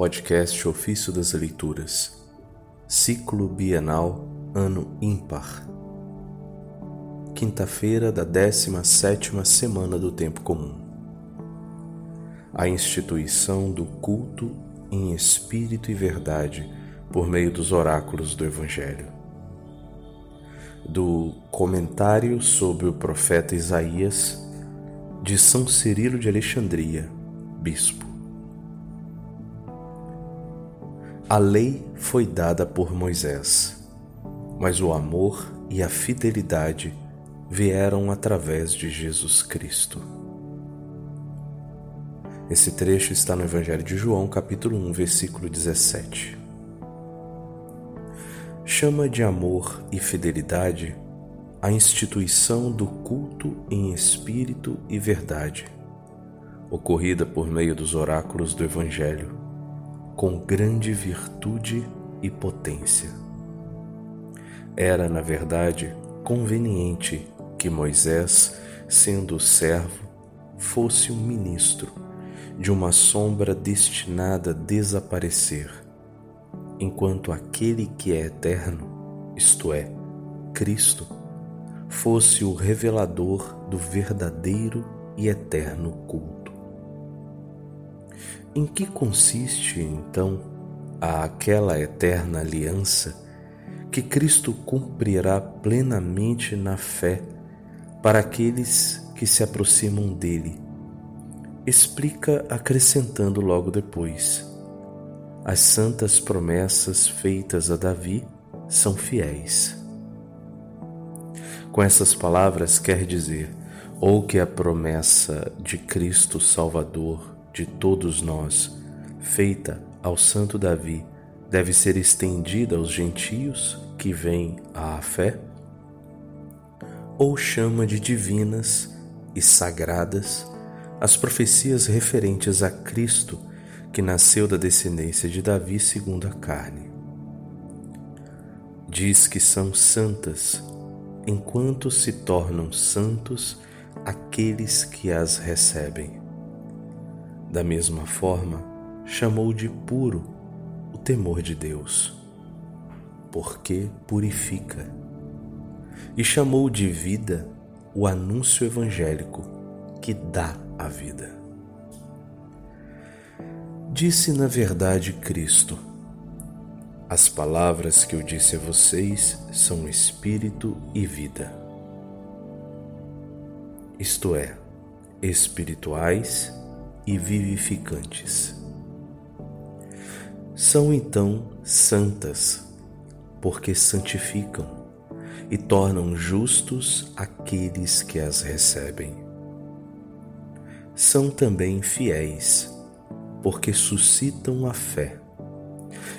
Podcast Ofício das Leituras, Ciclo Bienal, Ano Ímpar. Quinta-feira da 17ª Semana do Tempo Comum. A instituição do culto em espírito e verdade por meio dos oráculos do Evangelho. Do Comentário sobre o Profeta Isaías, de São Cirilo de Alexandria, Bispo. A lei foi dada por Moisés, mas o amor e a fidelidade vieram através de Jesus Cristo. Esse trecho está no Evangelho de João, capítulo 1, versículo 17. Chama de amor e fidelidade a instituição do culto em espírito e verdade, ocorrida por meio dos oráculos do Evangelho com grande virtude e potência. Era, na verdade, conveniente que Moisés, sendo servo, fosse um ministro de uma sombra destinada a desaparecer, enquanto aquele que é eterno, isto é, Cristo, fosse o revelador do verdadeiro e eterno culto. Em que consiste, então, aquela eterna aliança que Cristo cumprirá plenamente na fé para aqueles que se aproximam dele? Explica acrescentando logo depois: As santas promessas feitas a Davi são fiéis. Com essas palavras, quer dizer, ou que a promessa de Cristo Salvador de todos nós, feita ao Santo Davi, deve ser estendida aos gentios que vêm à fé? Ou chama de divinas e sagradas as profecias referentes a Cristo, que nasceu da descendência de Davi segundo a carne? Diz que são santas, enquanto se tornam santos aqueles que as recebem. Da mesma forma, chamou de puro o temor de Deus, porque purifica, e chamou de vida o anúncio evangélico que dá a vida. Disse na verdade Cristo: As palavras que eu disse a vocês são espírito e vida. Isto é, espirituais e vivificantes. São então santas, porque santificam e tornam justos aqueles que as recebem. São também fiéis, porque suscitam a fé,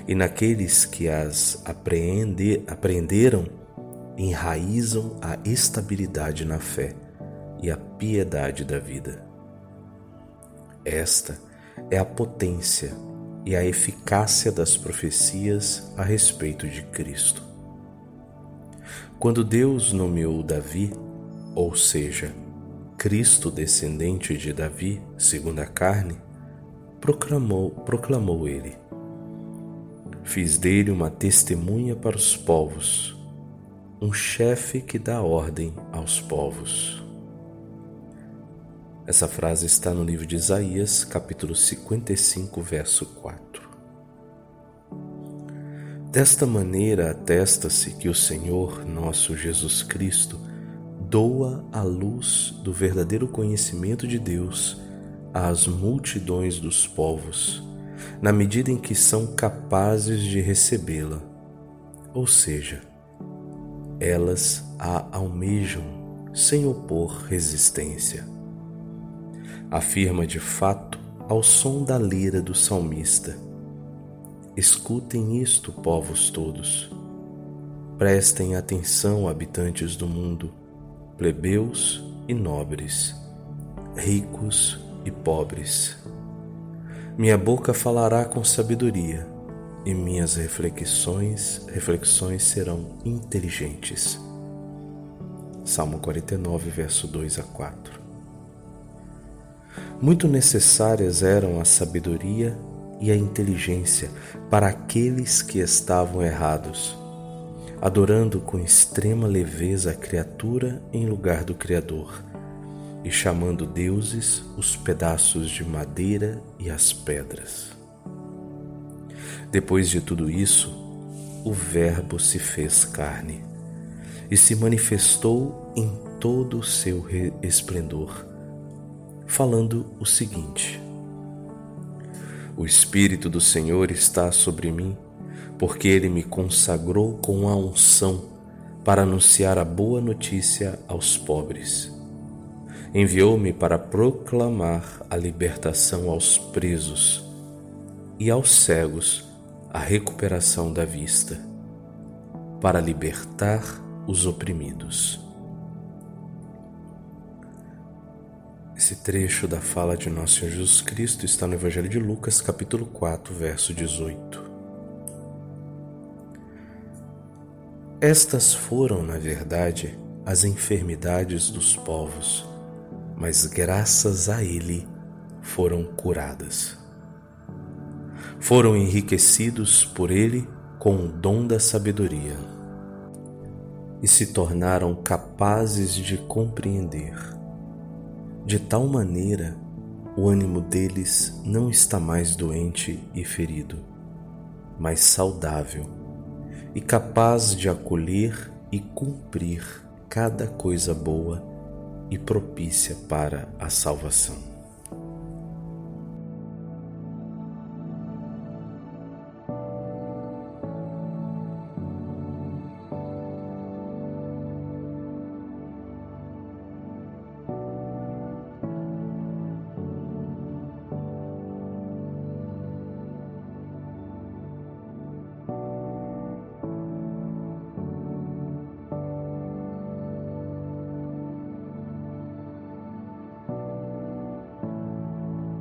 e naqueles que as apreende, aprenderam, enraizam a estabilidade na fé e a piedade da vida. Esta é a potência e a eficácia das profecias a respeito de Cristo. Quando Deus nomeou Davi, ou seja, Cristo descendente de Davi, segundo a carne, proclamou, proclamou ele: Fiz dele uma testemunha para os povos, um chefe que dá ordem aos povos. Essa frase está no livro de Isaías, capítulo 55, verso 4. Desta maneira atesta-se que o Senhor nosso Jesus Cristo doa a luz do verdadeiro conhecimento de Deus às multidões dos povos, na medida em que são capazes de recebê-la, ou seja, elas a almejam sem opor resistência afirma de fato ao som da lira do salmista. Escutem isto, povos todos. Prestem atenção, habitantes do mundo, plebeus e nobres, ricos e pobres. Minha boca falará com sabedoria e minhas reflexões, reflexões serão inteligentes. Salmo 49, verso 2 a 4. Muito necessárias eram a sabedoria e a inteligência para aqueles que estavam errados, adorando com extrema leveza a criatura em lugar do Criador e chamando deuses os pedaços de madeira e as pedras. Depois de tudo isso, o Verbo se fez carne e se manifestou em todo o seu esplendor, falando o seguinte: O Espírito do Senhor está sobre mim, porque ele me consagrou com a unção para anunciar a boa notícia aos pobres enviou-me para proclamar a libertação aos presos e aos cegos a recuperação da vista, para libertar os oprimidos. Esse trecho da fala de nosso Senhor Jesus Cristo está no Evangelho de Lucas, capítulo 4, verso 18. Estas foram, na verdade, as enfermidades dos povos mas graças a Ele foram curadas. Foram enriquecidos por Ele com o dom da sabedoria e se tornaram capazes de compreender. De tal maneira, o ânimo deles não está mais doente e ferido, mas saudável e capaz de acolher e cumprir cada coisa boa e propícia para a salvação.